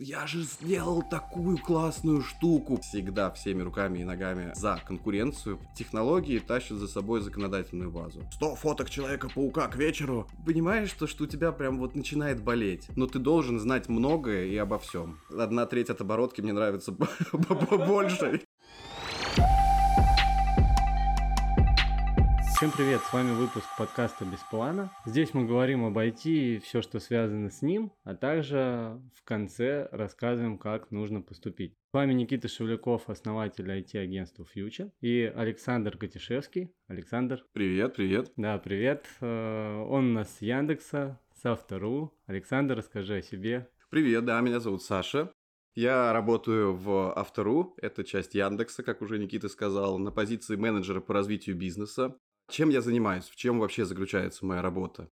я же сделал такую классную штуку. Всегда всеми руками и ногами за конкуренцию. Технологии тащат за собой законодательную базу. 100 фоток Человека-паука к вечеру. Понимаешь, то, что у тебя прям вот начинает болеть. Но ты должен знать многое и обо всем. Одна треть от оборотки мне нравится больше. Всем привет, с вами выпуск подкаста «Без плана». Здесь мы говорим об IT и все, что связано с ним, а также в конце рассказываем, как нужно поступить. С вами Никита Шевляков, основатель IT-агентства Future, и Александр Катишевский. Александр. Привет, привет. Да, привет. Э, он у нас с Яндекса, с Автору. Александр, расскажи о себе. Привет, да, меня зовут Саша. Я работаю в Автору, это часть Яндекса, как уже Никита сказал, на позиции менеджера по развитию бизнеса. Чем я занимаюсь? В чем вообще заключается моя работа?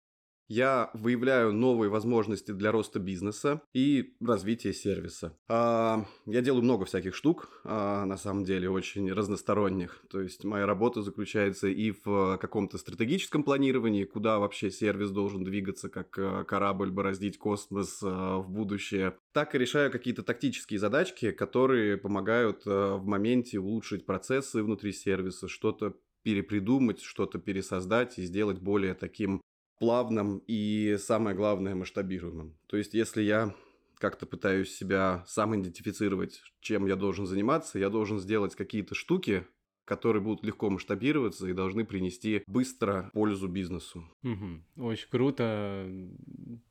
Я выявляю новые возможности для роста бизнеса и развития сервиса. А, я делаю много всяких штук, а, на самом деле очень разносторонних. То есть моя работа заключается и в каком-то стратегическом планировании, куда вообще сервис должен двигаться, как а, корабль бороздить космос а, в будущее, так и решаю какие-то тактические задачки, которые помогают а, в моменте улучшить процессы внутри сервиса, что-то перепридумать, что-то пересоздать и сделать более таким плавным и, самое главное, масштабируемым. То есть, если я как-то пытаюсь себя сам идентифицировать, чем я должен заниматься, я должен сделать какие-то штуки, которые будут легко масштабироваться и должны принести быстро пользу бизнесу. Угу. Очень круто.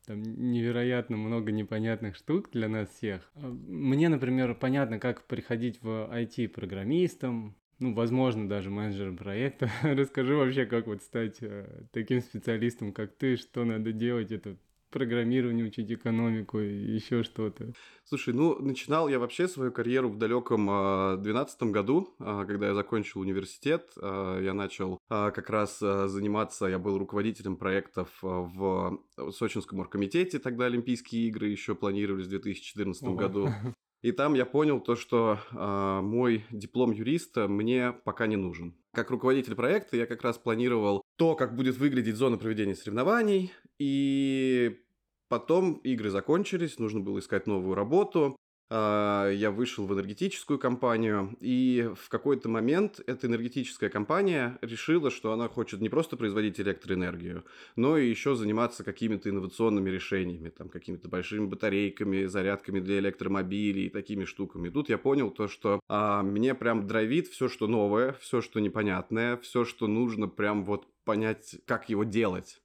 Там невероятно много непонятных штук для нас всех. Мне, например, понятно, как приходить в IT-программистом, ну, возможно, даже менеджером проекта. Расскажи вообще, как вот стать э, таким специалистом, как ты, что надо делать, это программирование, учить экономику и еще что-то. Слушай, ну, начинал я вообще свою карьеру в далеком 2012 году, а, когда я закончил университет. А, я начал а, как раз заниматься, я был руководителем проектов в Сочинском оргкомитете, тогда Олимпийские игры еще планировались в 2014 Ого. году. И там я понял то, что э, мой диплом юриста мне пока не нужен. Как руководитель проекта я как раз планировал то, как будет выглядеть зона проведения соревнований. И потом игры закончились, нужно было искать новую работу. А, я вышел в энергетическую компанию, и в какой-то момент эта энергетическая компания решила, что она хочет не просто производить электроэнергию, но и еще заниматься какими-то инновационными решениями, там, какими-то большими батарейками, зарядками для электромобилей и такими штуками. И тут я понял то, что а, мне прям драйвит все, что новое, все, что непонятное, все, что нужно прям вот понять, как его делать.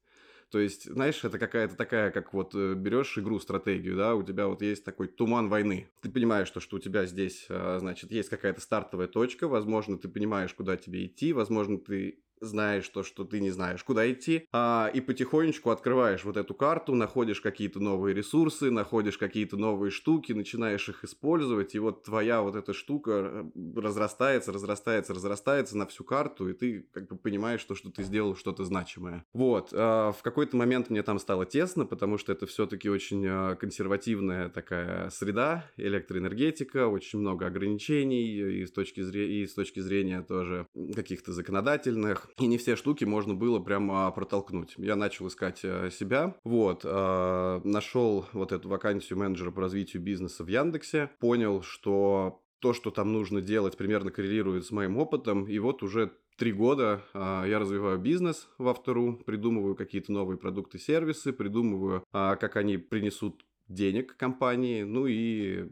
То есть, знаешь, это какая-то такая, как вот э, берешь игру, стратегию, да, у тебя вот есть такой туман войны. Ты понимаешь, что, что у тебя здесь, а, значит, есть какая-то стартовая точка, возможно, ты понимаешь, куда тебе идти, возможно, ты знаешь то, что ты не знаешь, куда идти, а, и потихонечку открываешь вот эту карту, находишь какие-то новые ресурсы, находишь какие-то новые штуки, начинаешь их использовать, и вот твоя вот эта штука э, разрастается, разрастается, разрастается на всю карту, и ты как бы понимаешь то, что ты сделал что-то значимое. Вот, а, в какой-то момент мне там стало тесно, потому что это все-таки очень а, консервативная такая среда, электроэнергетика, очень много ограничений и с точки, зрения, и с точки зрения тоже каких-то законодательных, и не все штуки можно было прямо протолкнуть. Я начал искать э, себя, вот, э, нашел вот эту вакансию менеджера по развитию бизнеса в Яндексе, понял, что то, что там нужно делать, примерно коррелирует с моим опытом, и вот уже три года э, я развиваю бизнес во вторую, придумываю какие-то новые продукты, сервисы, придумываю, э, как они принесут денег компании, ну и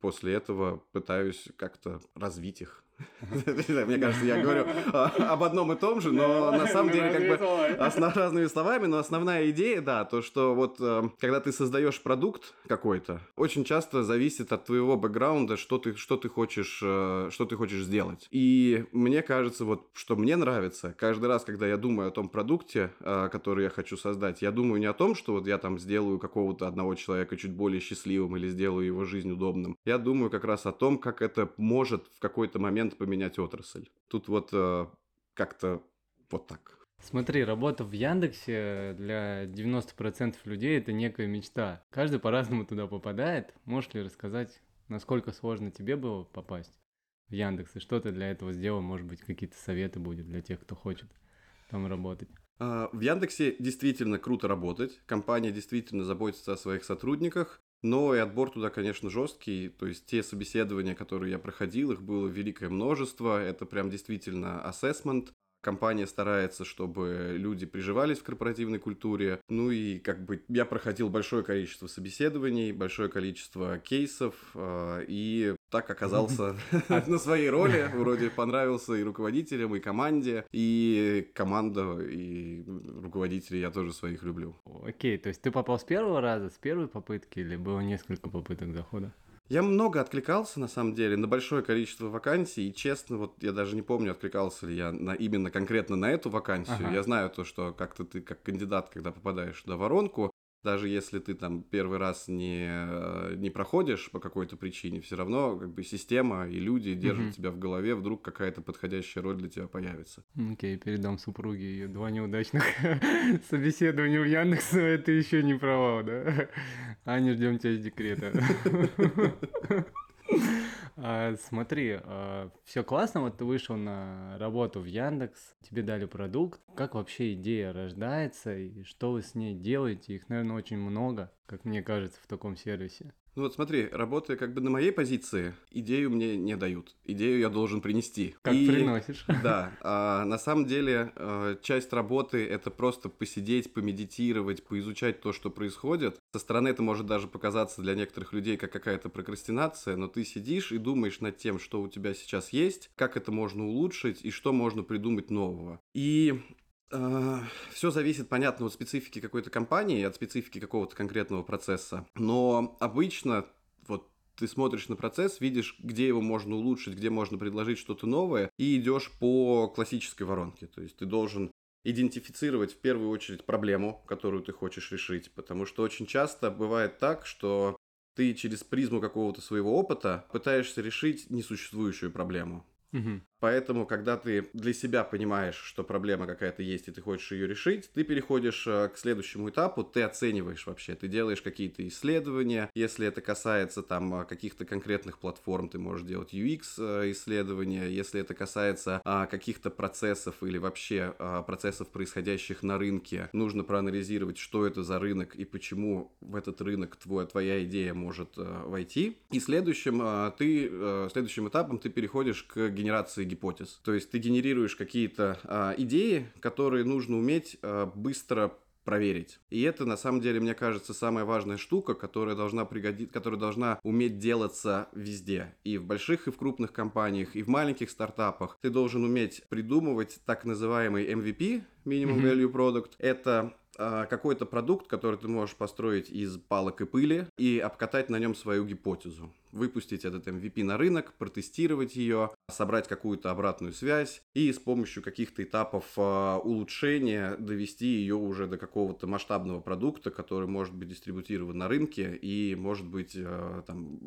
после этого пытаюсь как-то развить их. Мне кажется, я говорю об одном и том же, но на самом деле как бы разными словами, но основная идея, да, то, что вот э, когда ты создаешь продукт какой-то, очень часто зависит от твоего бэкграунда, что ты, что ты хочешь, э, что ты хочешь сделать. И мне кажется, вот, что мне нравится, каждый раз, когда я думаю о том продукте, э, который я хочу создать, я думаю не о том, что вот я там сделаю какого-то одного человека чуть более счастливым или сделаю его жизнь удобным. Я думаю как раз о том, как это может в какой-то момент момент поменять отрасль. Тут вот э, как-то вот так. Смотри, работа в Яндексе для 90% людей это некая мечта. Каждый по-разному туда попадает. Можешь ли рассказать, насколько сложно тебе было попасть в Яндекс и что ты для этого сделал? Может быть, какие-то советы будет для тех, кто хочет там работать? А, в Яндексе действительно круто работать. Компания действительно заботится о своих сотрудниках. Но и отбор туда, конечно, жесткий. То есть те собеседования, которые я проходил, их было великое множество. Это прям действительно assessment. Компания старается, чтобы люди приживались в корпоративной культуре. Ну и как бы я проходил большое количество собеседований, большое количество кейсов, э, и так оказался на своей роли. Вроде понравился и руководителям, и команде, и команда, и руководителей я тоже своих люблю. Окей, то есть ты попал с первого раза, с первой попытки, или было несколько попыток захода? Я много откликался, на самом деле, на большое количество вакансий, и честно, вот я даже не помню, откликался ли я на, именно конкретно на эту вакансию. Ага. Я знаю то, что как-то ты как кандидат, когда попадаешь на воронку, даже если ты там первый раз не, э, не проходишь по какой-то причине, все равно как бы система и люди держат mm-hmm. тебя в голове, вдруг какая-то подходящая роль для тебя появится. Окей, okay, передам супруге ее два неудачных собеседования в Яндексе, это еще не провал, да? Аня, ждем тебя из декрета. А, смотри, а, все классно, вот ты вышел на работу в Яндекс, тебе дали продукт. Как вообще идея рождается и что вы с ней делаете? Их, наверное, очень много, как мне кажется, в таком сервисе. Ну вот смотри, работая как бы на моей позиции, идею мне не дают. Идею я должен принести. Как и, приносишь. Да. А, на самом деле, а, часть работы — это просто посидеть, помедитировать, поизучать то, что происходит. Со стороны это может даже показаться для некоторых людей как какая-то прокрастинация, но ты сидишь и думаешь над тем, что у тебя сейчас есть, как это можно улучшить и что можно придумать нового. И Э, Все зависит, понятно, от специфики какой-то компании, от специфики какого-то конкретного процесса. Но обычно вот ты смотришь на процесс, видишь, где его можно улучшить, где можно предложить что-то новое, и идешь по классической воронке. То есть ты должен идентифицировать в первую очередь проблему, которую ты хочешь решить, потому что очень часто бывает так, что ты через призму какого-то своего опыта пытаешься решить несуществующую проблему. Угу. Поэтому, когда ты для себя понимаешь, что проблема какая-то есть, и ты хочешь ее решить, ты переходишь э, к следующему этапу, ты оцениваешь вообще, ты делаешь какие-то исследования, если это касается там э, каких-то конкретных платформ, ты можешь делать UX э, исследования, если это касается а, каких-то процессов или вообще а, процессов, происходящих на рынке, нужно проанализировать, что это за рынок и почему в этот рынок твой, твоя идея может войти. И следующим, ты, следующим этапом ты переходишь к генерации гипотез. То есть ты генерируешь какие-то а, идеи, которые нужно уметь а, быстро проверить. И это, на самом деле, мне кажется, самая важная штука, которая должна пригодить, которая должна уметь делаться везде. И в больших, и в крупных компаниях, и в маленьких стартапах. Ты должен уметь придумывать так называемый MVP, Minimum Value Product. Это а, какой-то продукт, который ты можешь построить из палок и пыли и обкатать на нем свою гипотезу выпустить этот MVP на рынок, протестировать ее, собрать какую-то обратную связь и с помощью каких-то этапов э, улучшения довести ее уже до какого-то масштабного продукта, который может быть дистрибутирован на рынке и может быть э, там,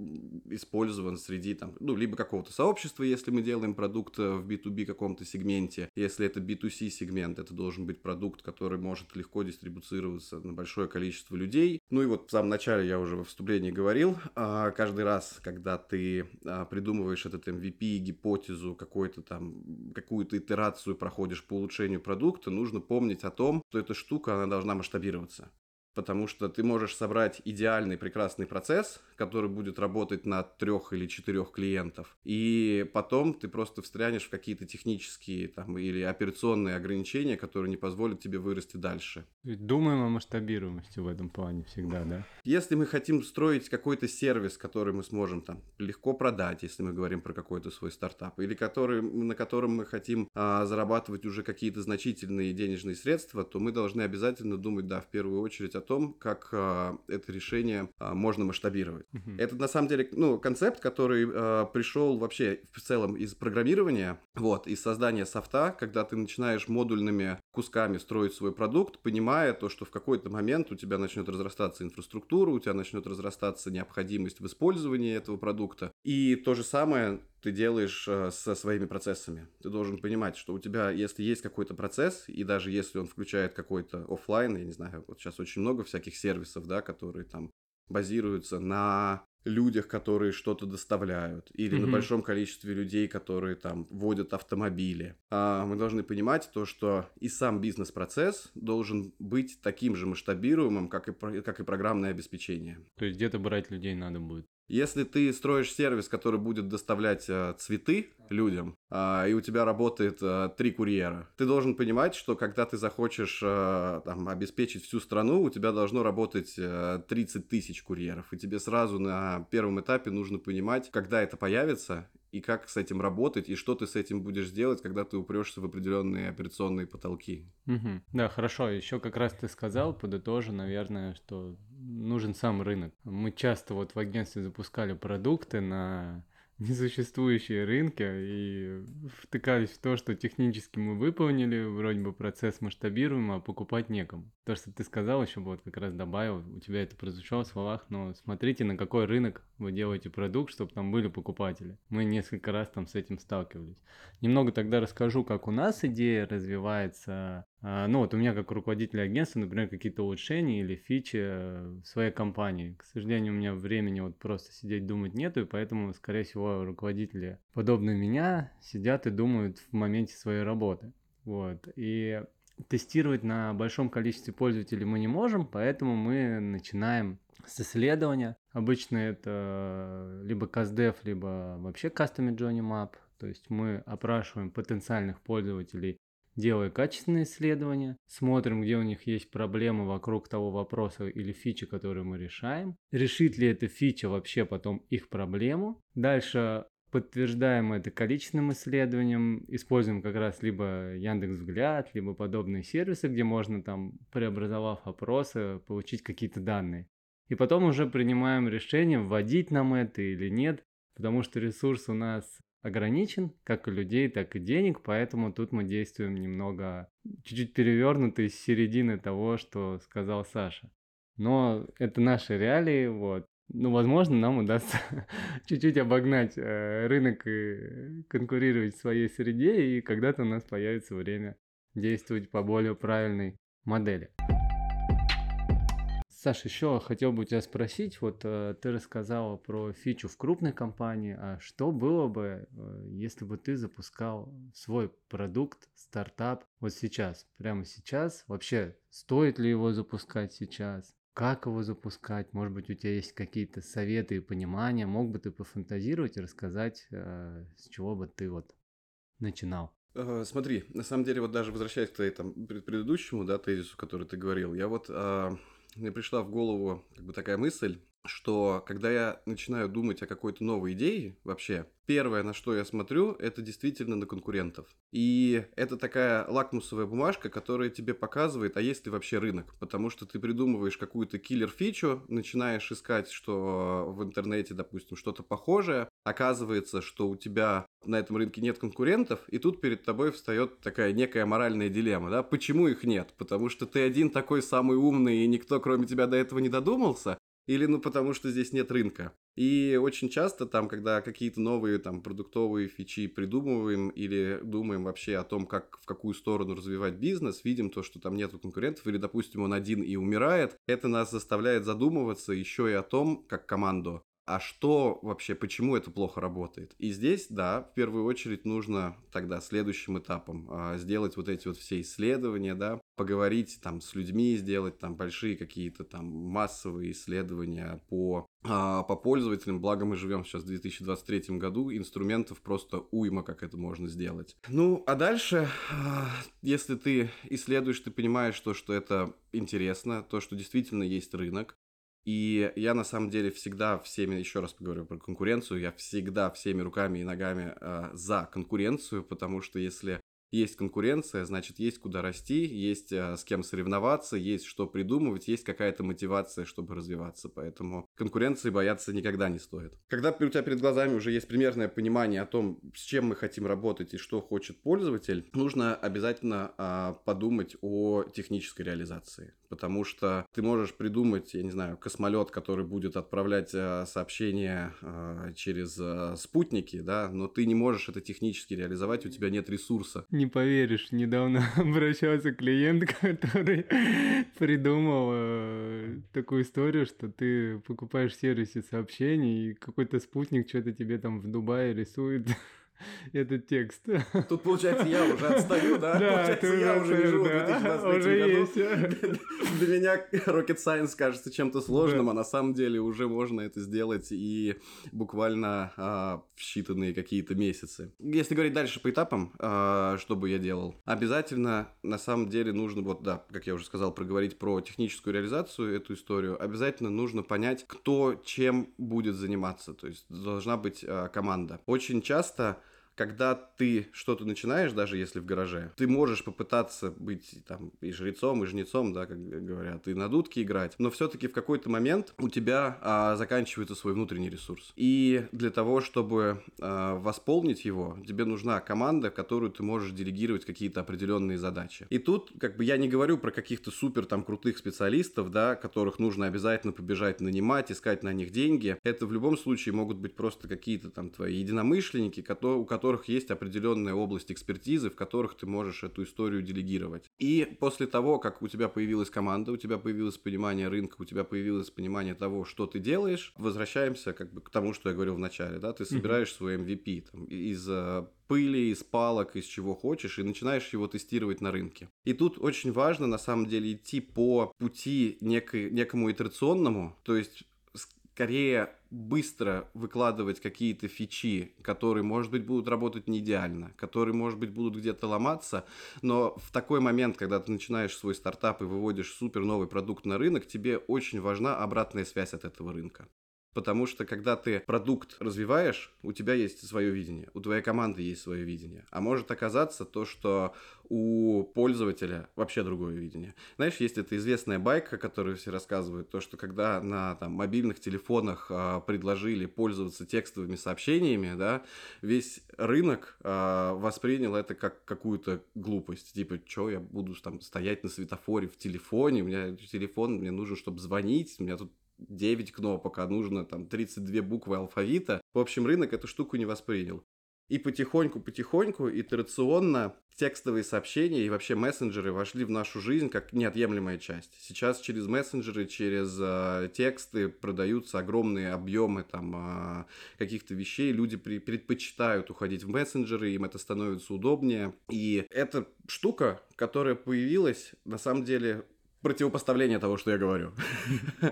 использован среди там, ну, либо какого-то сообщества, если мы делаем продукт в B2B каком-то сегменте. Если это B2C сегмент, это должен быть продукт, который может легко дистрибуцироваться на большое количество людей. Ну и вот в самом начале я уже во вступлении говорил, э, каждый раз когда ты а, придумываешь этот MVP, гипотезу, какой-то там, какую-то итерацию проходишь по улучшению продукта, нужно помнить о том, что эта штука, она должна масштабироваться потому что ты можешь собрать идеальный прекрасный процесс, который будет работать на трех или четырех клиентов, и потом ты просто встрянешь в какие-то технические там, или операционные ограничения, которые не позволят тебе вырасти дальше. Думаем о масштабируемости в этом плане всегда, да? Если мы хотим строить какой-то сервис, который мы сможем там легко продать, если мы говорим про какой-то свой стартап, или который, на котором мы хотим а, зарабатывать уже какие-то значительные денежные средства, то мы должны обязательно думать, да, в первую очередь о том, как а, это решение а, можно масштабировать. Uh-huh. Это на самом деле ну, концепт, который а, пришел вообще в целом из программирования, вот, из создания софта, когда ты начинаешь модульными кусками строить свой продукт, понимая то, что в какой-то момент у тебя начнет разрастаться инфраструктура, у тебя начнет разрастаться необходимость в использовании этого продукта. И то же самое ты делаешь э, со своими процессами. Ты должен понимать, что у тебя, если есть какой-то процесс, и даже если он включает какой-то офлайн, я не знаю, вот сейчас очень много всяких сервисов, да, которые там базируются на людях, которые что-то доставляют, или Мгм. на большом количестве людей, которые там водят автомобили. А мы должны понимать то, что и сам бизнес-процесс должен быть таким же масштабируемым, как и, как и программное обеспечение. То есть где-то брать людей надо будет. Если ты строишь сервис, который будет доставлять э, цветы людям, а, и у тебя работает э, три курьера, ты должен понимать, что когда ты захочешь э, там, обеспечить всю страну, у тебя должно работать э, 30 тысяч курьеров, и тебе сразу на первом этапе нужно понимать, когда это появится, и как с этим работать, и что ты с этим будешь делать, когда ты упрешься в определенные операционные потолки. Мгм. Да, хорошо. Еще как раз ты сказал, подытожу, наверное, что нужен сам рынок. Мы часто вот в агентстве запускали продукты на несуществующие рынки и втыкались в то, что технически мы выполнили, вроде бы процесс масштабируем, а покупать некому. То, что ты сказал, еще вот как раз добавил, у тебя это прозвучало в словах, но смотрите, на какой рынок вы делаете продукт, чтобы там были покупатели. Мы несколько раз там с этим сталкивались. Немного тогда расскажу, как у нас идея развивается. А, Ну вот у меня как руководителя агентства, например, какие-то улучшения или фичи э, в своей компании. К сожалению, у меня времени вот просто сидеть думать нету, и поэтому, скорее всего, руководители, подобные меня, сидят и думают в моменте своей работы. Вот. И тестировать на большом количестве пользователей мы не можем, поэтому мы начинаем с исследования. Обычно это либо CastDev, либо вообще Custom Journey Map. То есть мы опрашиваем потенциальных пользователей, делая качественные исследования, смотрим, где у них есть проблемы вокруг того вопроса или фичи, которые мы решаем, решит ли эта фича вообще потом их проблему. Дальше подтверждаем это количественным исследованием, используем как раз либо Яндекс Взгляд, либо подобные сервисы, где можно там, преобразовав опросы, получить какие-то данные. И потом уже принимаем решение, вводить нам это или нет, потому что ресурс у нас ограничен, как и людей, так и денег, поэтому тут мы действуем немного, чуть-чуть перевернуто из середины того, что сказал Саша. Но это наши реалии, вот. Ну, возможно, нам удастся чуть-чуть обогнать э, рынок и конкурировать в своей среде, и когда-то у нас появится время действовать по более правильной модели. Саша, еще хотел бы тебя спросить, вот э, ты рассказала про фичу в крупной компании, а что было бы, э, если бы ты запускал свой продукт, стартап вот сейчас, прямо сейчас? Вообще, стоит ли его запускать сейчас? Как его запускать? Может быть, у тебя есть какие-то советы и понимания? Мог бы ты пофантазировать и рассказать, э, с чего бы ты вот начинал? Смотри, на самом деле, вот даже возвращаясь к твоей там пред- предыдущему, да, тезису, который ты говорил, я вот, а, мне пришла в голову как бы такая мысль, что когда я начинаю думать о какой-то новой идее вообще, первое, на что я смотрю, это действительно на конкурентов. И это такая лакмусовая бумажка, которая тебе показывает, а есть ли вообще рынок. Потому что ты придумываешь какую-то киллер-фичу, начинаешь искать, что в интернете, допустим, что-то похожее, оказывается, что у тебя на этом рынке нет конкурентов, и тут перед тобой встает такая некая моральная дилемма, да? Почему их нет? Потому что ты один такой самый умный, и никто кроме тебя до этого не додумался? Или ну потому что здесь нет рынка? И очень часто там, когда какие-то новые там продуктовые фичи придумываем или думаем вообще о том, как в какую сторону развивать бизнес, видим то, что там нету конкурентов, или, допустим, он один и умирает, это нас заставляет задумываться еще и о том, как команду, а что вообще, почему это плохо работает? И здесь, да, в первую очередь нужно тогда следующим этапом а, сделать вот эти вот все исследования, да, поговорить там с людьми, сделать там большие какие-то там массовые исследования по, а, по пользователям, благо мы живем сейчас в 2023 году, инструментов просто уйма, как это можно сделать. Ну, а дальше, а, если ты исследуешь, ты понимаешь то, что это интересно, то, что действительно есть рынок, и я на самом деле всегда всеми, еще раз поговорю про конкуренцию, я всегда всеми руками и ногами э, за конкуренцию, потому что если есть конкуренция, значит есть куда расти, есть э, с кем соревноваться, есть что придумывать, есть какая-то мотивация, чтобы развиваться. Поэтому конкуренции бояться никогда не стоит. Когда у тебя перед глазами уже есть примерное понимание о том, с чем мы хотим работать и что хочет пользователь, нужно обязательно э, подумать о технической реализации. Потому что ты можешь придумать, я не знаю, космолет, который будет отправлять э, сообщения э, через э, спутники, да, но ты не можешь это технически реализовать, у тебя нет ресурса. Не поверишь, недавно обращался клиент, который придумал такую историю, что ты покупаешь в сервисе сообщений, и какой-то спутник что-то тебе там в Дубае рисует этот текст. Тут, получается, я уже отстаю, да? Да, получается, я уже лежу да, в 2023 уже году. Есть. Для меня Rocket Science кажется чем-то сложным, а на самом деле уже можно это сделать и буквально а, в считанные какие-то месяцы. Если говорить дальше по этапам, а, что бы я делал, обязательно на самом деле нужно, вот да, как я уже сказал, проговорить про техническую реализацию эту историю, обязательно нужно понять, кто чем будет заниматься, то есть должна быть а, команда. Очень часто когда ты что-то начинаешь, даже если в гараже, ты можешь попытаться быть там и жрецом, и жнецом, да, как говорят, и на дудке играть, но все-таки в какой-то момент у тебя а, заканчивается свой внутренний ресурс. И для того, чтобы а, восполнить его, тебе нужна команда, которую ты можешь делегировать какие-то определенные задачи. И тут, как бы, я не говорю про каких-то супер там крутых специалистов, да, которых нужно обязательно побежать нанимать, искать на них деньги. Это в любом случае могут быть просто какие-то там твои единомышленники, у которых которых есть определенная область экспертизы, в которых ты можешь эту историю делегировать. И после того, как у тебя появилась команда, у тебя появилось понимание рынка, у тебя появилось понимание того, что ты делаешь, возвращаемся как бы к тому, что я говорил в начале, да, ты собираешь свой MVP там, из э, пыли, из палок, из чего хочешь, и начинаешь его тестировать на рынке. И тут очень важно, на самом деле, идти по пути некой, некому итерационному, то есть скорее быстро выкладывать какие-то фичи, которые, может быть, будут работать не идеально, которые, может быть, будут где-то ломаться, но в такой момент, когда ты начинаешь свой стартап и выводишь супер новый продукт на рынок, тебе очень важна обратная связь от этого рынка. Потому что когда ты продукт развиваешь, у тебя есть свое видение, у твоей команды есть свое видение. А может оказаться то, что у пользователя вообще другое видение. Знаешь, есть эта известная байка, которую все рассказывают, то, что когда на там, мобильных телефонах э, предложили пользоваться текстовыми сообщениями, да, весь рынок э, воспринял это как какую-то глупость. Типа, что я буду там стоять на светофоре в телефоне, у меня телефон, мне нужен, чтобы звонить, у меня тут 9 кнопок, а нужно там 32 буквы алфавита. В общем, рынок эту штуку не воспринял. И потихоньку-потихоньку, итерационно текстовые сообщения и вообще мессенджеры вошли в нашу жизнь как неотъемлемая часть. Сейчас через мессенджеры, через э, тексты продаются огромные объемы там э, каких-то вещей. Люди при, предпочитают уходить в мессенджеры, им это становится удобнее. И эта штука, которая появилась, на самом деле противопоставление того, что я говорю.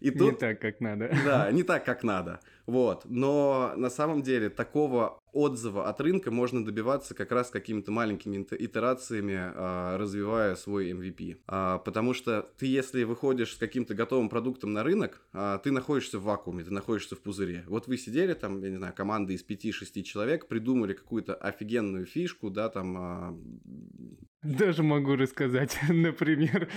И тут, не так, как надо. Да, не так, как надо. Вот. Но на самом деле такого отзыва от рынка можно добиваться как раз какими-то маленькими итерациями, а, развивая свой MVP. А, потому что ты, если выходишь с каким-то готовым продуктом на рынок, а, ты находишься в вакууме, ты находишься в пузыре. Вот вы сидели там, я не знаю, команда из 5-6 человек, придумали какую-то офигенную фишку, да, там даже могу рассказать, например,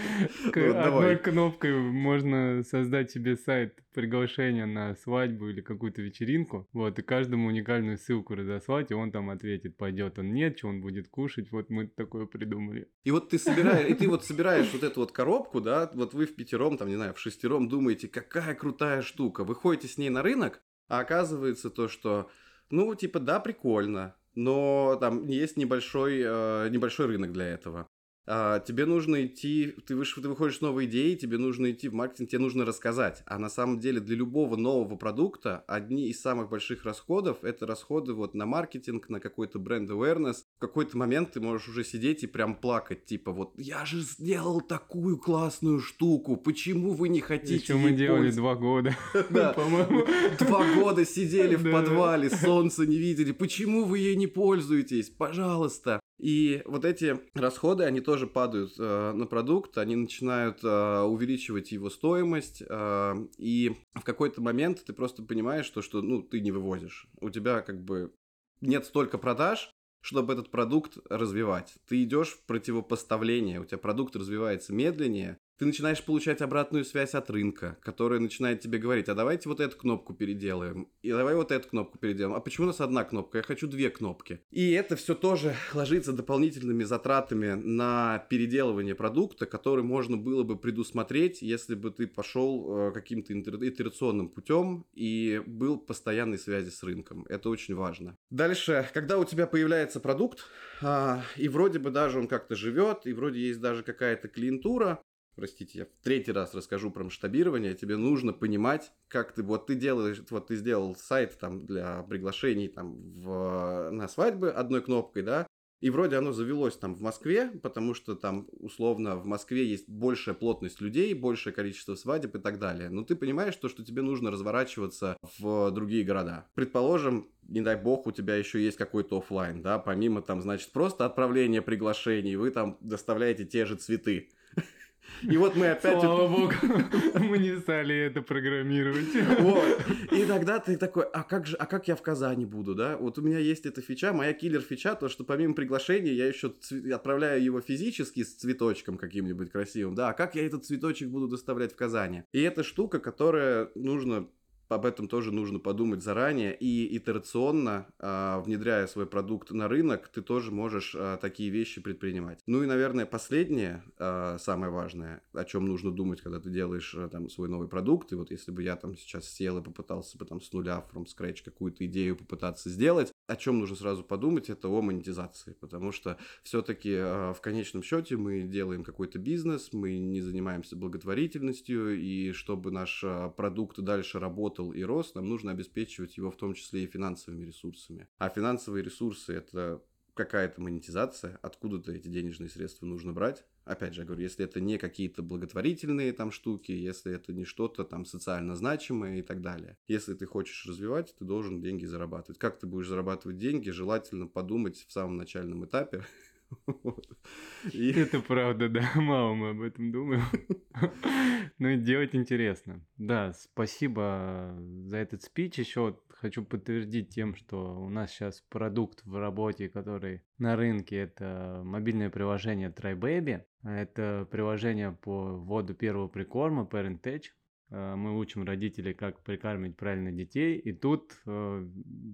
ну, одной кнопкой можно создать себе сайт приглашения на свадьбу или какую-то вечеринку, вот, и каждому уникальную ссылку разослать, и он там ответит, пойдет он нет, что он будет кушать, вот мы такое придумали. И вот ты собираешь, и ты вот собираешь вот эту вот коробку, да, вот вы в пятером, там, не знаю, в шестером думаете, какая крутая штука, выходите с ней на рынок, а оказывается то, что, ну, типа, да, прикольно, но там есть небольшой, э, небольшой рынок для этого. А, тебе нужно идти, ты, выш, ты выходишь с новой идеей, тебе нужно идти в маркетинг, тебе нужно рассказать. А на самом деле для любого нового продукта одни из самых больших расходов это расходы вот на маркетинг, на какой-то бренд awareness. В какой-то момент ты можешь уже сидеть и прям плакать, типа вот я же сделал такую классную штуку, почему вы не хотите Еще мы делали два года, по-моему. Два года сидели в подвале, солнца не видели, почему вы ей не пользуетесь? Пожалуйста. И вот эти расходы, они тоже падают э, на продукт, они начинают э, увеличивать его стоимость, э, и в какой-то момент ты просто понимаешь, что, что ну, ты не вывозишь. У тебя как бы нет столько продаж, чтобы этот продукт развивать. Ты идешь в противопоставление, у тебя продукт развивается медленнее, ты начинаешь получать обратную связь от рынка, которая начинает тебе говорить, а давайте вот эту кнопку переделаем, и давай вот эту кнопку переделаем. А почему у нас одна кнопка? Я хочу две кнопки. И это все тоже ложится дополнительными затратами на переделывание продукта, который можно было бы предусмотреть, если бы ты пошел э, каким-то итерационным путем и был в постоянной связи с рынком. Это очень важно. Дальше, когда у тебя появляется продукт, а, и вроде бы даже он как-то живет, и вроде есть даже какая-то клиентура, простите, я в третий раз расскажу про масштабирование, тебе нужно понимать, как ты, вот ты делаешь, вот ты сделал сайт там для приглашений там в, на свадьбы одной кнопкой, да, и вроде оно завелось там в Москве, потому что там условно в Москве есть большая плотность людей, большее количество свадеб и так далее. Но ты понимаешь то, что тебе нужно разворачиваться в другие города. Предположим, не дай бог, у тебя еще есть какой-то офлайн, да, помимо там, значит, просто отправления приглашений, вы там доставляете те же цветы. И вот мы опять... Слава богу, мы не стали это программировать. Вот. И тогда ты такой, а как же, а как я в Казани буду, да? Вот у меня есть эта фича, моя киллер-фича, то, что помимо приглашения я еще цве- отправляю его физически с цветочком каким-нибудь красивым, да? А как я этот цветочек буду доставлять в Казани? И это штука, которая нужно об этом тоже нужно подумать заранее и итерационно, э, внедряя свой продукт на рынок, ты тоже можешь э, такие вещи предпринимать. Ну и, наверное, последнее, э, самое важное, о чем нужно думать, когда ты делаешь э, там свой новый продукт, и вот если бы я там сейчас сел и попытался бы там с нуля, from scratch, какую-то идею попытаться сделать, о чем нужно сразу подумать, это о монетизации, потому что все-таки э, в конечном счете мы делаем какой-то бизнес, мы не занимаемся благотворительностью, и чтобы наш э, продукт дальше работал и рос, нам нужно обеспечивать его в том числе и финансовыми ресурсами. А финансовые ресурсы это какая-то монетизация, откуда-то эти денежные средства нужно брать. Опять же, я говорю, если это не какие-то благотворительные там штуки, если это не что-то там социально значимое и так далее. Если ты хочешь развивать, ты должен деньги зарабатывать. Как ты будешь зарабатывать деньги, желательно подумать в самом начальном этапе. Это правда, да, мало мы об этом думаем. Но делать интересно. Да, спасибо за этот спич. Еще хочу подтвердить тем, что у нас сейчас продукт в работе, который на рынке, это мобильное приложение TryBaby. Это приложение по вводу первого прикорма Parent. Э, мы учим родителей, как прикармливать правильно детей. И тут э,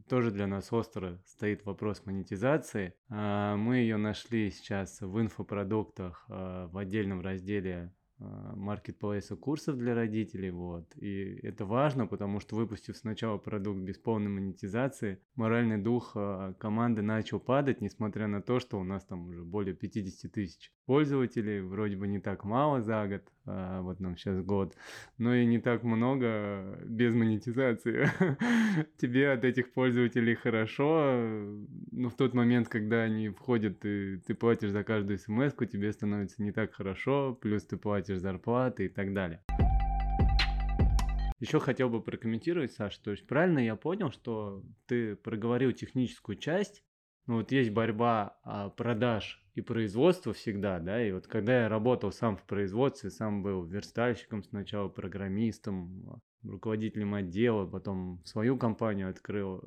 тоже для нас остро стоит вопрос монетизации. Э, мы ее нашли сейчас в инфопродуктах э, в отдельном разделе маркетплейса курсов для родителей, вот. И это важно, потому что выпустив сначала продукт без полной монетизации, моральный дух команды начал падать, несмотря на то, что у нас там уже более 50 тысяч пользователей, вроде бы не так мало за год, а вот нам сейчас год, но и не так много без монетизации. Тебе от этих пользователей хорошо, но в тот момент, когда они входят, и ты платишь за каждую смс тебе становится не так хорошо, плюс ты платишь зарплаты и так далее. Еще хотел бы прокомментировать, Саш, то есть правильно я понял, что ты проговорил техническую часть, ну вот есть борьба а, продаж и производства всегда, да, и вот когда я работал сам в производстве, сам был верстальщиком сначала, программистом, руководителем отдела, потом свою компанию открыл,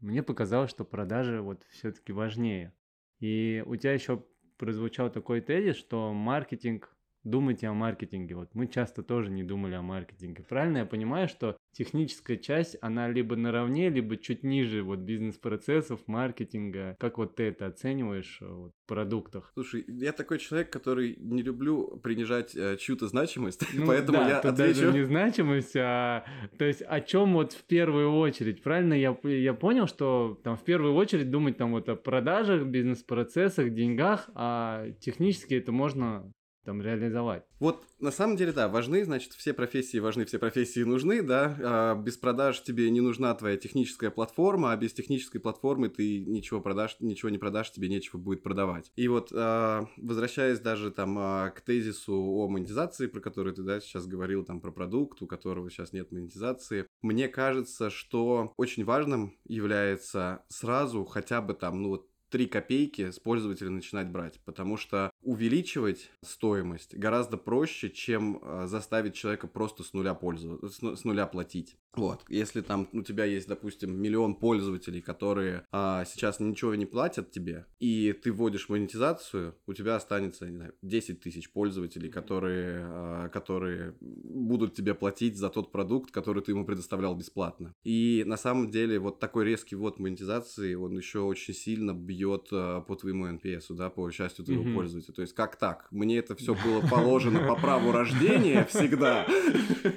мне показалось, что продажи вот все-таки важнее. И у тебя еще прозвучал такой тезис, что маркетинг думайте о маркетинге. Вот мы часто тоже не думали о маркетинге. Правильно я понимаю, что техническая часть, она либо наравне, либо чуть ниже вот бизнес-процессов, маркетинга. Как вот ты это оцениваешь э, вот, в продуктах? Слушай, я такой человек, который не люблю принижать э, чью-то значимость, ну, поэтому да, я тут отвечу... даже не значимость, а то есть о чем вот в первую очередь, правильно? Я, я понял, что там в первую очередь думать там вот о продажах, бизнес-процессах, деньгах, а технически это можно там реализовать. Вот на самом деле, да, важны, значит, все профессии важны, все профессии нужны, да. А без продаж тебе не нужна твоя техническая платформа, а без технической платформы ты ничего продашь, ничего не продашь, тебе нечего будет продавать. И вот а, возвращаясь даже там а, к тезису о монетизации, про который ты, да, сейчас говорил, там, про продукт, у которого сейчас нет монетизации, мне кажется, что очень важным является сразу хотя бы там, ну вот 3 копейки с пользователя начинать брать, потому что увеличивать стоимость гораздо проще, чем э, заставить человека просто с нуля пользоваться, с нуля платить. Вот, если там у тебя есть, допустим, миллион пользователей, которые а, сейчас ничего не платят тебе, и ты вводишь монетизацию, у тебя останется, не знаю, 10 тысяч пользователей, которые, а, которые будут тебе платить за тот продукт, который ты ему предоставлял бесплатно. И на самом деле вот такой резкий ввод монетизации, он еще очень сильно бьет а, по твоему NPS, да, по счастью твоего mm-hmm. пользователя. То есть как так? Мне это все было положено по праву рождения всегда.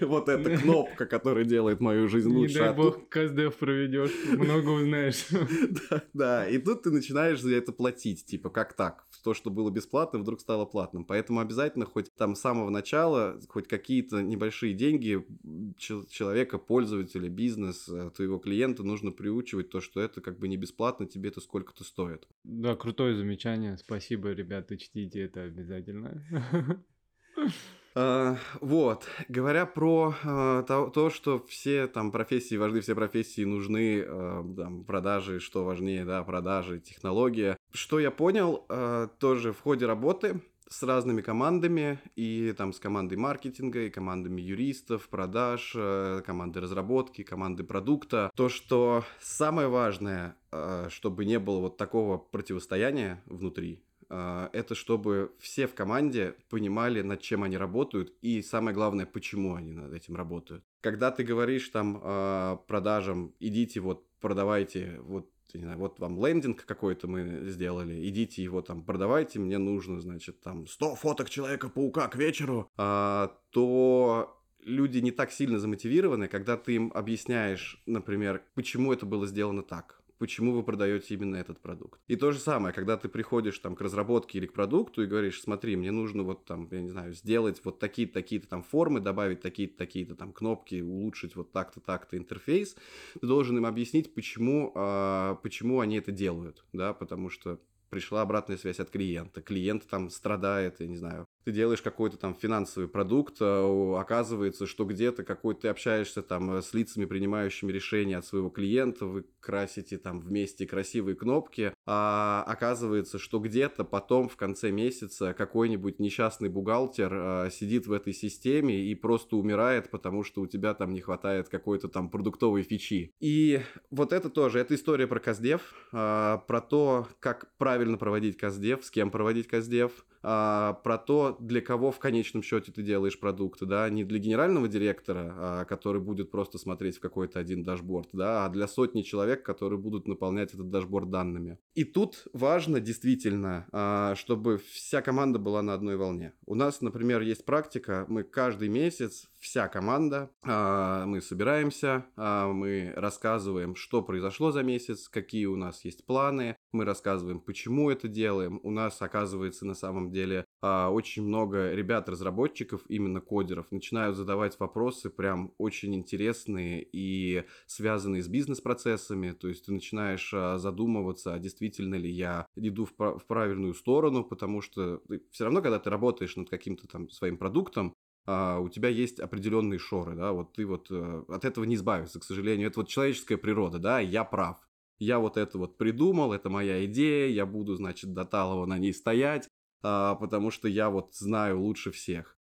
Вот эта кнопка, которая делает мою жизнь лучше. Не дай а бог. КСДФ проведешь, много узнаешь. да, и тут ты начинаешь за это платить, типа, как так? То, что было бесплатным, вдруг стало платным. Поэтому обязательно хоть там с самого начала, хоть какие-то небольшие деньги человека, пользователя, бизнес, твоего клиента нужно приучивать то, что это как бы не бесплатно, тебе это сколько-то стоит. Да, крутое замечание. Спасибо, ребят, учтите это обязательно. Uh, вот, говоря про uh, то, то, что все там профессии важны, все профессии нужны, uh, там, продажи, что важнее, да, продажи, технология. Что я понял, тоже в ходе работы с разными командами, и там с командой маркетинга, и командами юристов, продаж, команды разработки, команды продукта, то, что самое важное, чтобы не было вот такого противостояния внутри, а, это чтобы все в команде понимали, над чем они работают, и самое главное, почему они над этим работают. Когда ты говоришь там продажам, идите вот продавайте вот не знаю, вот вам лендинг какой-то мы сделали, идите его там продавайте, мне нужно, значит, там 100 фоток Человека-паука к вечеру, а, то люди не так сильно замотивированы, когда ты им объясняешь, например, почему это было сделано так почему вы продаете именно этот продукт. И то же самое, когда ты приходишь там к разработке или к продукту и говоришь, смотри, мне нужно вот там, я не знаю, сделать вот такие-то, такие-то там формы, добавить такие-то, такие-то там кнопки, улучшить вот так-то, так-то интерфейс, ты должен им объяснить, почему, э, почему они это делают, да, потому что пришла обратная связь от клиента. Клиент там страдает, я не знаю, ты делаешь какой-то там финансовый продукт, а, оказывается, что где-то какой ты общаешься там э, с лицами, принимающими решения от своего клиента, вы красите там вместе красивые кнопки, а оказывается, что где-то потом в конце месяца какой-нибудь несчастный бухгалтер а, сидит в этой системе и просто умирает, потому что у тебя там не хватает какой-то там продуктовой фичи. И вот это тоже, это история про CustDev, про то, как правильно проводить CustDev, с кем проводить CustDev, про то, для кого в конечном счете ты делаешь продукты, да, не для генерального директора, а, который будет просто смотреть в какой-то один дашборд, да, а для сотни человек, которые будут наполнять этот дашборд данными. И тут важно действительно, а, чтобы вся команда была на одной волне. У нас, например, есть практика, мы каждый месяц, вся команда, а, мы собираемся, мы рассказываем, что произошло за месяц, какие у нас есть планы, мы рассказываем, почему это делаем. У нас, оказывается, на самом деле очень много ребят-разработчиков, именно кодеров, начинают задавать вопросы прям очень интересные и связанные с бизнес-процессами. То есть ты начинаешь а, задумываться, а действительно ли я иду в, в правильную сторону, потому что все равно, когда ты работаешь над каким-то там своим продуктом, а, у тебя есть определенные шоры, да, вот ты вот э, от этого не избавишься, к сожалению. Это вот человеческая природа, да, я прав я вот это вот придумал, это моя идея, я буду, значит, до талого на ней стоять, а, потому что я вот знаю лучше всех.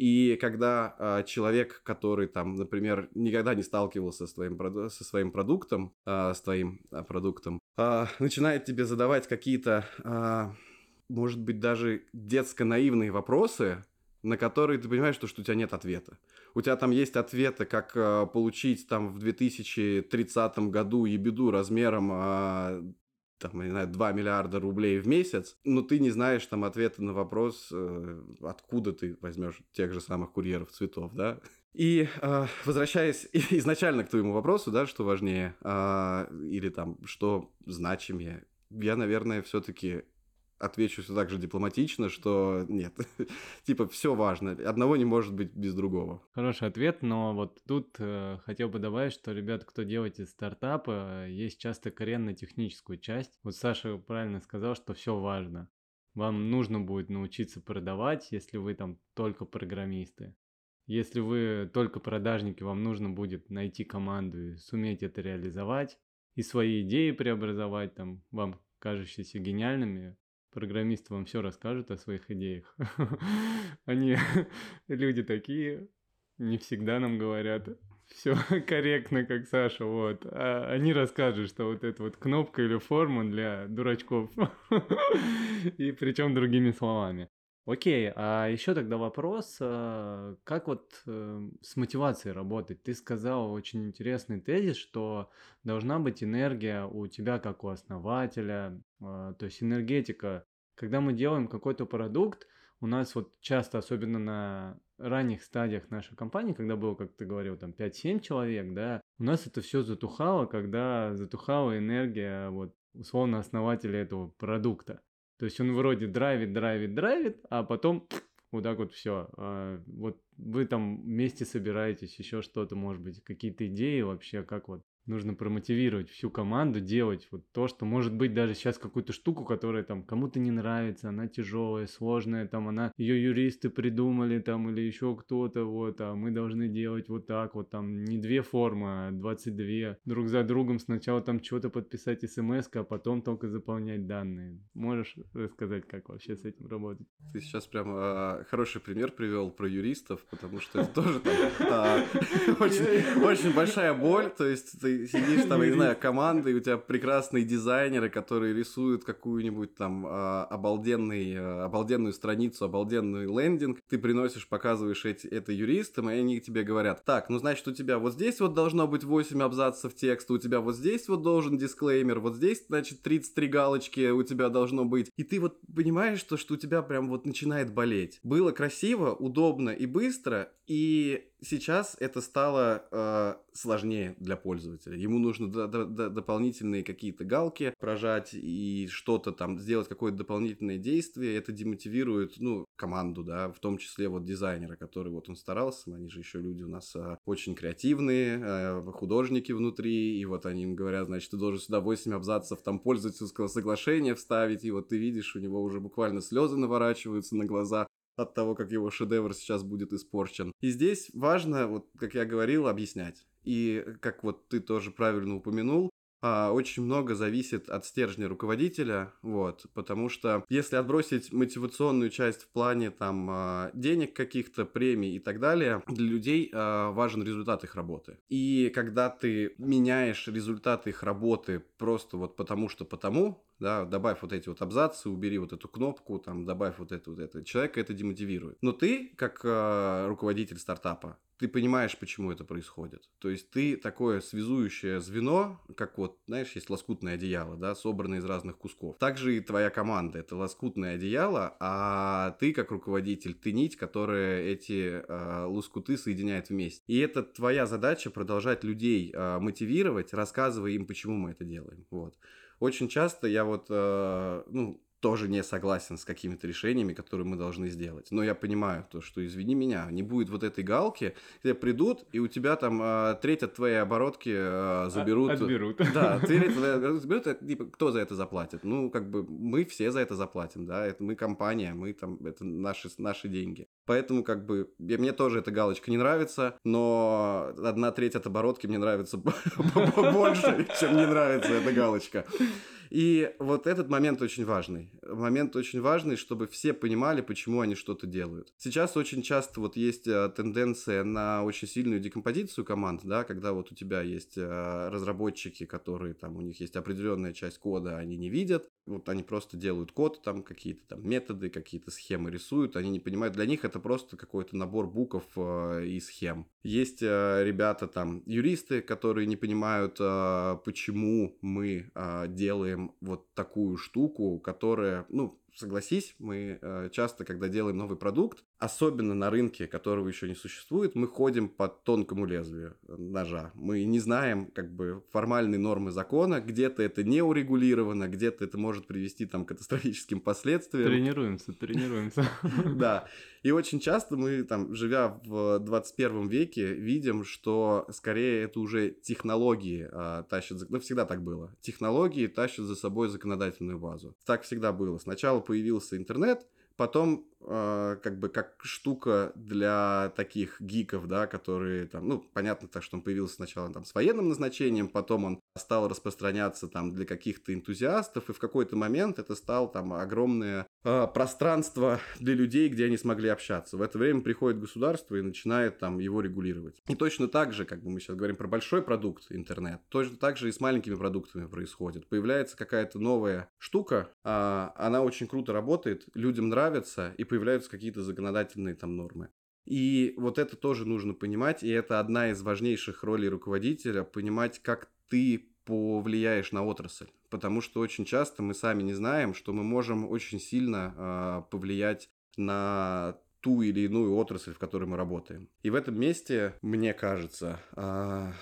И когда а, человек, который там, например, никогда не сталкивался с твоим, со своим продуктом, а, с твоим а, продуктом, а, начинает тебе задавать какие-то, а, может быть, даже детско-наивные вопросы, на которые ты понимаешь, что, что у тебя нет ответа. У тебя там есть ответы, как э, получить там в 2030 году ебеду размером э, там, не знаю, 2 миллиарда рублей в месяц, но ты не знаешь там ответа на вопрос, э, откуда ты возьмешь тех же самых курьеров цветов, да? И э, возвращаясь изначально к твоему вопросу, да, что важнее, э, или там, что значимее, я, наверное, все-таки отвечу все так же дипломатично, что нет, типа все важно, одного не может быть без другого. Хороший ответ, но вот тут э, хотел бы добавить, что, ребят, кто делаете стартапы, есть часто коренно-техническую часть. Вот Саша правильно сказал, что все важно. Вам нужно будет научиться продавать, если вы там только программисты. Если вы только продажники, вам нужно будет найти команду и суметь это реализовать и свои идеи преобразовать, там, вам кажущиеся гениальными, программисты вам все расскажут о своих идеях. Они люди такие, не всегда нам говорят все корректно, как Саша, вот. А они расскажут, что вот эта вот кнопка или форма для дурачков. И причем другими словами. Окей, а еще тогда вопрос, а, как вот э, с мотивацией работать? Ты сказал очень интересный тезис, что должна быть энергия у тебя как у основателя, а, то есть энергетика. Когда мы делаем какой-то продукт, у нас вот часто, особенно на ранних стадиях нашей компании, когда было, как ты говорил, там 5-7 человек, да, у нас это все затухало, когда затухала энергия вот условно основателя этого продукта. То есть он вроде драйвит, драйвит, драйвит, а потом вот так вот все. А, вот вы там вместе собираетесь, еще что-то, может быть, какие-то идеи вообще, как вот нужно промотивировать всю команду делать вот то, что может быть даже сейчас какую-то штуку, которая там кому-то не нравится, она тяжелая, сложная, там она, ее юристы придумали там или еще кто-то, вот, а мы должны делать вот так вот, там не две формы, а 22 друг за другом сначала там что-то подписать смс, а потом только заполнять данные. Можешь рассказать, как вообще с этим работать? Ты сейчас прям э, хороший пример привел про юристов, потому что это тоже а, очень большая боль, то есть сидишь там, я не знаю, команда, и у тебя прекрасные дизайнеры, которые рисуют какую-нибудь там а, обалденный, а, обалденную страницу, обалденный лендинг, ты приносишь, показываешь эти, это юристам, и они тебе говорят, так, ну значит у тебя вот здесь вот должно быть 8 абзацев текста, у тебя вот здесь вот должен дисклеймер, вот здесь, значит, 33 галочки у тебя должно быть. И ты вот понимаешь, то, что у тебя прям вот начинает болеть. Было красиво, удобно и быстро, и сейчас это стало э, сложнее для пользователя. Ему нужно до, до, до, дополнительные какие-то галки прожать и что-то там сделать, какое-то дополнительное действие. Это демотивирует, ну, команду, да, в том числе вот дизайнера, который вот он старался. Они же еще люди у нас э, очень креативные, э, художники внутри, и вот они им говорят, значит, ты должен сюда 8 абзацев там пользовательского соглашения вставить, и вот ты видишь, у него уже буквально слезы наворачиваются на глаза, от того, как его шедевр сейчас будет испорчен. И здесь важно, вот как я говорил, объяснять. И как вот ты тоже правильно упомянул, а, очень много зависит от стержня руководителя, вот, потому что если отбросить мотивационную часть в плане там а, денег каких-то, премий и так далее, для людей а, важен результат их работы. И когда ты меняешь результат их работы просто вот потому что потому, да, добавь вот эти вот абзацы, убери вот эту кнопку, там, добавь вот это вот это, человека это демотивирует. Но ты, как э, руководитель стартапа, ты понимаешь, почему это происходит. То есть ты такое связующее звено, как вот, знаешь, есть лоскутное одеяло, да, собранное из разных кусков. Также и твоя команда — это лоскутное одеяло, а ты, как руководитель, ты нить, которая эти э, лоскуты соединяет вместе. И это твоя задача продолжать людей э, мотивировать, рассказывая им, почему мы это делаем. Вот. Очень часто я вот, э, ну, тоже не согласен с какими-то решениями, которые мы должны сделать. Но я понимаю то, что, извини меня, не будет вот этой галки, где придут, и у тебя там э, треть от твоей оборотки э, заберут. Отберут. Да, треть заберут, типа, кто за это заплатит? Ну, как бы мы все за это заплатим, да, это мы компания, мы там, это наши, наши деньги. Поэтому, как бы, мне тоже эта галочка не нравится, но одна треть от оборотки мне нравится больше, чем не нравится эта галочка. И вот этот момент очень важный. Момент очень важный, чтобы все понимали, почему они что-то делают. Сейчас очень часто вот есть а, тенденция на очень сильную декомпозицию команд, да, когда вот у тебя есть а, разработчики, которые там, у них есть определенная часть кода, они не видят, вот они просто делают код, там какие-то там методы, какие-то схемы рисуют, они не понимают, для них это просто какой-то набор букв э, и схем. Есть э, ребята там, юристы, которые не понимают, э, почему мы э, делаем вот такую штуку, которая, ну, согласись, мы э, часто, когда делаем новый продукт, особенно на рынке, которого еще не существует, мы ходим по тонкому лезвию ножа. Мы не знаем как бы формальные нормы закона, где-то это не урегулировано, где-то это может привести там к катастрофическим последствиям. Тренируемся, тренируемся. Да. И очень часто мы там, живя в 21 веке, видим, что скорее это уже технологии э, тащат, ну всегда так было, технологии тащат за собой законодательную базу. Так всегда было. Сначала появился интернет, потом э, как бы как штука для таких гиков, да, которые там, ну, понятно так, что он появился сначала там с военным назначением, потом он стал распространяться там для каких-то энтузиастов, и в какой-то момент это стал там огромное э, пространство для людей, где они смогли общаться. В это время приходит государство и начинает там его регулировать. И точно так же, как мы сейчас говорим про большой продукт интернет, точно так же и с маленькими продуктами происходит. Появляется какая-то новая штука, э, она очень круто работает, людям нравится, и появляются какие-то законодательные там нормы. И вот это тоже нужно понимать, и это одна из важнейших ролей руководителя, понимать, как ты повлияешь на отрасль. Потому что очень часто мы сами не знаем, что мы можем очень сильно э, повлиять на ту или иную отрасль, в которой мы работаем. И в этом месте, мне кажется, э,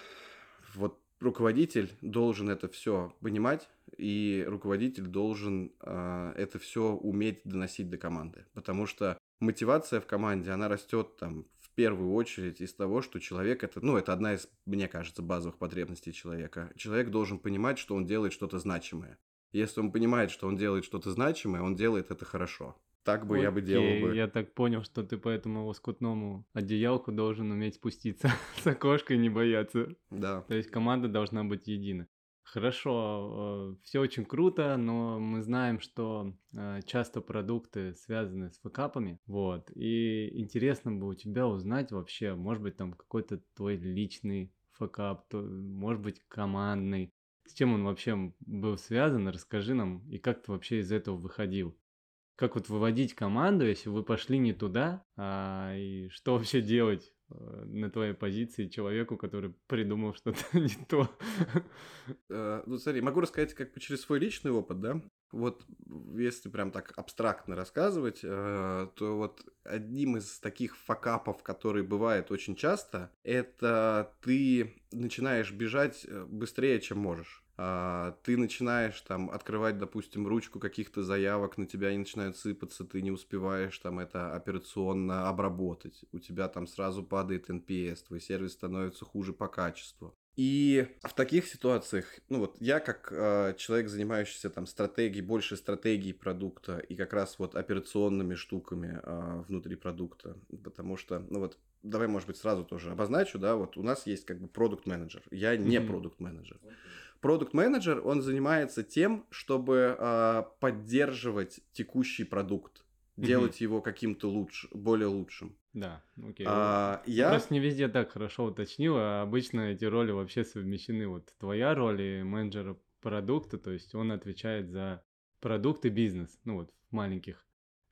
вот руководитель должен это все понимать, и руководитель должен э, это все уметь доносить до команды. Потому что мотивация в команде, она растет там первую очередь из того, что человек это, ну, это одна из, мне кажется, базовых потребностей человека. Человек должен понимать, что он делает что-то значимое. Если он понимает, что он делает что-то значимое, он делает это хорошо. Так бы Окей, я бы делал бы. Я так понял, что ты по этому лоскутному одеялку должен уметь спуститься с окошка и не бояться. Да. То есть команда должна быть едина. Хорошо, э, все очень круто, но мы знаем, что э, часто продукты связаны с факапами, вот, и интересно бы у тебя узнать вообще, может быть, там какой-то твой личный факап, то, может быть, командный, с чем он вообще был связан, расскажи нам, и как ты вообще из этого выходил. Как вот выводить команду, если вы пошли не туда, а, и что вообще делать на твоей позиции человеку, который придумал что-то не то. Э, ну, смотри, могу рассказать как бы через свой личный опыт, да? Вот если прям так абстрактно рассказывать, э, то вот одним из таких факапов, который бывает очень часто, это ты начинаешь бежать быстрее, чем можешь. А, ты начинаешь там открывать, допустим, ручку каких-то заявок, на тебя они начинают сыпаться, ты не успеваешь там это операционно обработать, у тебя там сразу падает NPS, твой сервис становится хуже по качеству. И в таких ситуациях, ну вот я как э, человек, занимающийся там стратегией, больше стратегией продукта и как раз вот операционными штуками э, внутри продукта, потому что, ну вот, давай, может быть, сразу тоже обозначу, да, вот у нас есть как бы продукт менеджер, я не продукт менеджер. Mm-hmm. Продукт-менеджер, он занимается тем, чтобы э, поддерживать текущий продукт, mm-hmm. делать его каким-то лучше, более лучшим. Да, окей. А, я... Просто не везде так хорошо уточнил, а обычно эти роли вообще совмещены. Вот твоя роль и менеджера продукта, то есть он отвечает за продукт и бизнес, ну вот в маленьких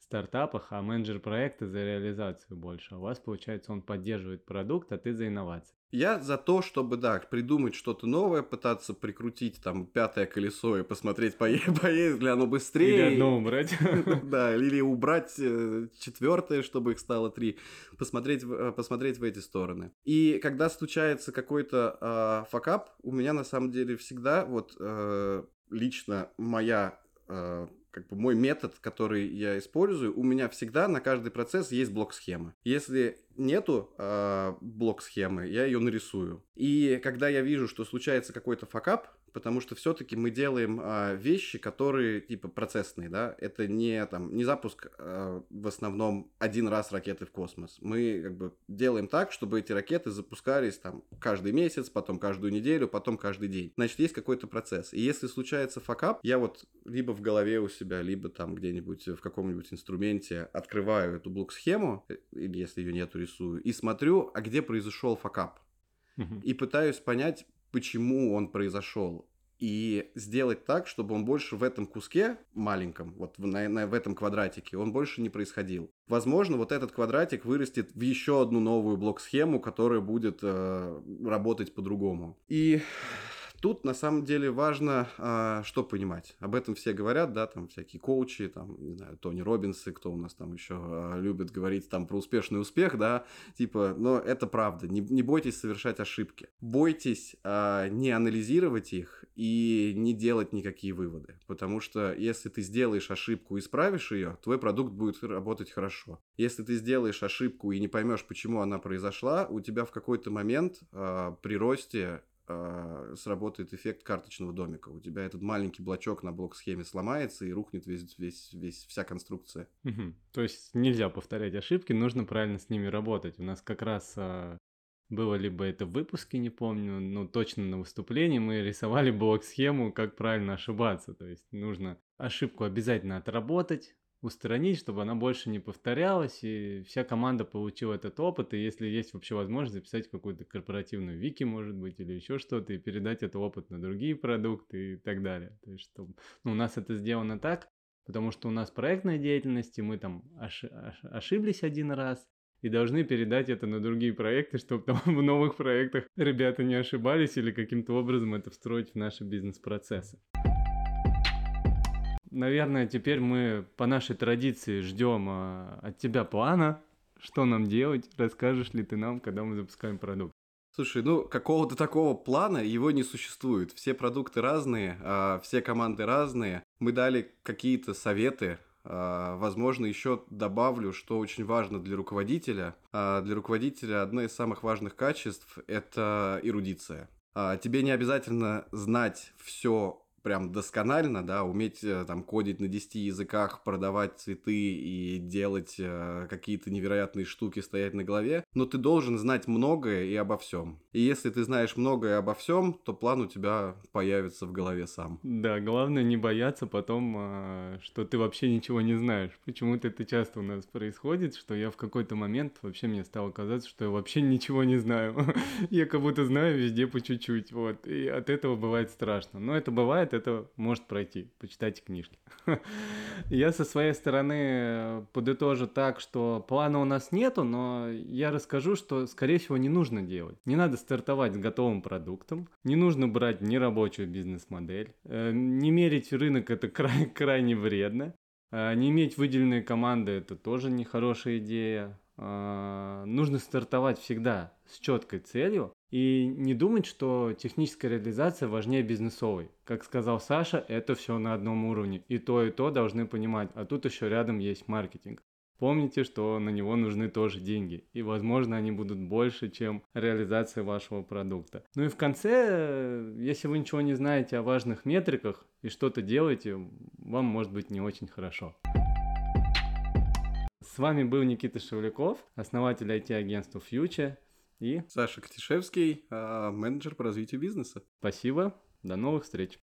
стартапах, а менеджер проекта за реализацию больше. А у вас, получается, он поддерживает продукт, а ты за инновации. Я за то, чтобы, да, придумать что-то новое, пытаться прикрутить там пятое колесо и посмотреть, поедет ли оно быстрее. Или одно убрать. Да, или убрать э, четвертое, чтобы их стало три. Посмотреть, э, посмотреть в эти стороны. И когда случается какой-то э, факап, у меня на самом деле всегда вот э, лично моя э, как бы мой метод, который я использую, у меня всегда на каждый процесс есть блок схемы. Если нету э, блок схемы, я ее нарисую. И когда я вижу, что случается какой-то факап, потому что все-таки мы делаем а, вещи, которые типа процессные, да, это не там не запуск а, в основном один раз ракеты в космос. Мы как бы делаем так, чтобы эти ракеты запускались там каждый месяц, потом каждую неделю, потом каждый день. Значит, есть какой-то процесс. И если случается факап, я вот либо в голове у себя, либо там где-нибудь в каком-нибудь инструменте открываю эту блок-схему, э, или если ее нету, рисую, и смотрю, а где произошел факап. И пытаюсь понять, почему он произошел, и сделать так, чтобы он больше в этом куске маленьком, вот в, на, на, в этом квадратике, он больше не происходил. Возможно, вот этот квадратик вырастет в еще одну новую блок-схему, которая будет э, работать по-другому. И Тут на самом деле важно а, что понимать. Об этом все говорят, да, там всякие коучи, там, не знаю, Тони Робинсы, кто у нас там еще а, любит говорить там про успешный успех, да, типа, но это правда. Не, не бойтесь совершать ошибки. Бойтесь а, не анализировать их и не делать никакие выводы. Потому что если ты сделаешь ошибку и исправишь ее, твой продукт будет работать хорошо. Если ты сделаешь ошибку и не поймешь, почему она произошла, у тебя в какой-то момент при росте э, сработает эффект карточного домика. У тебя этот маленький блочок на блок-схеме сломается и рухнет весь, весь, весь, вся конструкция. Угу. То есть нельзя повторять ошибки, нужно правильно с ними работать. У нас как раз э, было либо это в выпуске, не помню, но точно на выступлении мы рисовали блок-схему, как правильно ошибаться. То есть нужно ошибку обязательно отработать, устранить, чтобы она больше не повторялась, и вся команда получила этот опыт, и если есть вообще возможность записать какую-то корпоративную вики, может быть, или еще что-то, и передать этот опыт на другие продукты и так далее. То есть, чтобы, ну, у нас это сделано так, потому что у нас проектная деятельность, и мы там оши- ошиблись один раз, и должны передать это на другие проекты, чтобы там в новых проектах ребята не ошибались или каким-то образом это встроить в наши бизнес-процессы. Наверное, теперь мы по нашей традиции ждем а, от тебя плана, что нам делать, расскажешь ли ты нам, когда мы запускаем продукт. Слушай, ну какого-то такого плана его не существует. Все продукты разные, а, все команды разные. Мы дали какие-то советы, а, Возможно, еще добавлю, что очень важно для руководителя. Для руководителя одно из самых важных качеств – это эрудиция. Тебе не обязательно знать все прям досконально, да, уметь э, там кодить на 10 языках, продавать цветы и делать э, какие-то невероятные штуки, стоять на голове, но ты должен знать многое и обо всем. И если ты знаешь многое обо всем, то план у тебя появится в голове сам. Да, главное не бояться потом, а, что ты вообще ничего не знаешь. Почему-то это часто у нас происходит, что я в какой-то момент вообще мне стало казаться, что я вообще ничего не знаю. Я как будто знаю везде по чуть-чуть, вот. И от этого бывает страшно. Но это бывает, это может пройти. Почитайте книжки. Я со своей стороны э, подытожу так, что плана у нас нету, но я расскажу, что, скорее всего, не нужно делать. Не надо стартовать с готовым продуктом, не нужно брать нерабочую бизнес-модель, э, не мерить рынок это край, крайне вредно, э, не иметь выделенные команды это тоже нехорошая идея. Нужно стартовать всегда с четкой целью, и не думать, что техническая реализация важнее бизнесовой. Как сказал Саша, это все на одном уровне. И то, и то должны понимать. А тут еще рядом есть маркетинг. Помните, что на него нужны тоже деньги, и, возможно, они будут больше, чем реализация вашего продукта. Ну и в конце, если вы ничего не знаете о важных метриках и что-то делаете, вам может быть не очень хорошо. С вами был Никита Шевляков, основатель IT-агентства Future и Саша Катишевский, а, менеджер по развитию бизнеса. Спасибо, до новых встреч.